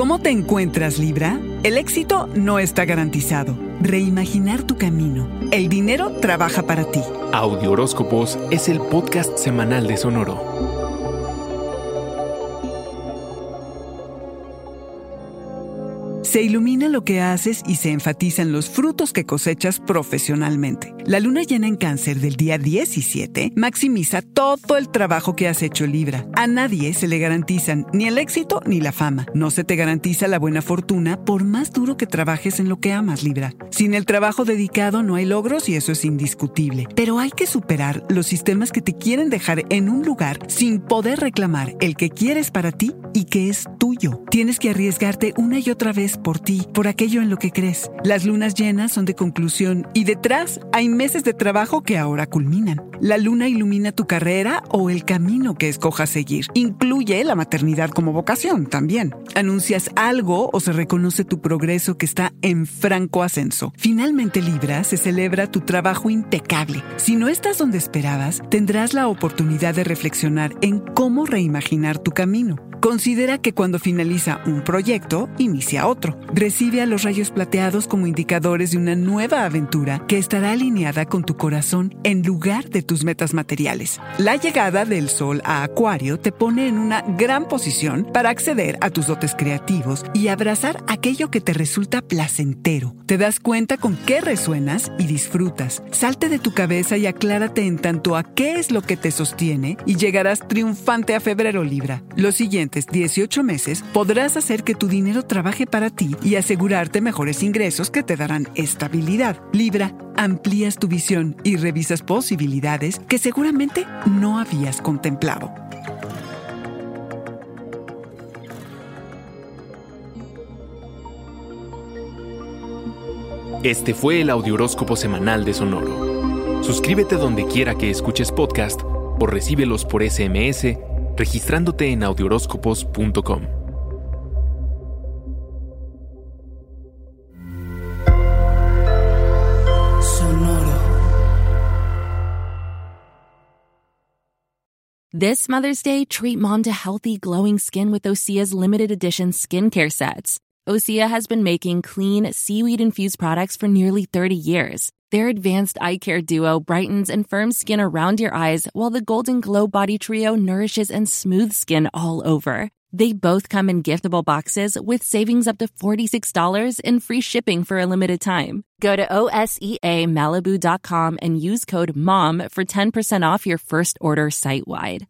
¿Cómo te encuentras, Libra? El éxito no está garantizado. Reimaginar tu camino. El dinero trabaja para ti. Audio Horóscopos es el podcast semanal de Sonoro. Se ilumina lo que haces y se enfatizan los frutos que cosechas profesionalmente. La luna llena en cáncer del día 17 maximiza todo el trabajo que has hecho Libra. A nadie se le garantizan ni el éxito ni la fama. No se te garantiza la buena fortuna por más duro que trabajes en lo que amas Libra. Sin el trabajo dedicado no hay logros y eso es indiscutible. Pero hay que superar los sistemas que te quieren dejar en un lugar sin poder reclamar el que quieres para ti y que es tuyo. Tienes que arriesgarte una y otra vez por ti, por aquello en lo que crees. Las lunas llenas son de conclusión y detrás hay meses de trabajo que ahora culminan. La luna ilumina tu carrera o el camino que escojas seguir. Incluye la maternidad como vocación también. Anuncias algo o se reconoce tu progreso que está en franco ascenso. Finalmente Libra se celebra tu trabajo impecable. Si no estás donde esperabas, tendrás la oportunidad de reflexionar en cómo reimaginar tu camino. Considera que cuando finaliza un proyecto, inicia otro. Recibe a los rayos plateados como indicadores de una nueva aventura que estará alineada con tu corazón en lugar de tus metas materiales. La llegada del Sol a Acuario te pone en una gran posición para acceder a tus dotes creativos y abrazar aquello que te resulta placentero. Te das cuenta con qué resuenas y disfrutas. Salte de tu cabeza y aclárate en tanto a qué es lo que te sostiene y llegarás triunfante a febrero Libra. Lo siguiente 18 meses podrás hacer que tu dinero trabaje para ti y asegurarte mejores ingresos que te darán estabilidad. Libra, amplías tu visión y revisas posibilidades que seguramente no habías contemplado. Este fue el Audioróscopo Semanal de Sonoro. Suscríbete donde quiera que escuches podcast o recíbelos por SMS registrándote en audioróscopos.com. This Mother's Day, treat mom to healthy, glowing skin with Osea's limited edition skincare sets. Osea has been making clean, seaweed infused products for nearly 30 years. Their advanced eye care duo brightens and firms skin around your eyes, while the Golden Glow Body Trio nourishes and smooths skin all over. They both come in giftable boxes with savings up to $46 and free shipping for a limited time. Go to OSEAMalibu.com and use code MOM for 10% off your first order site wide.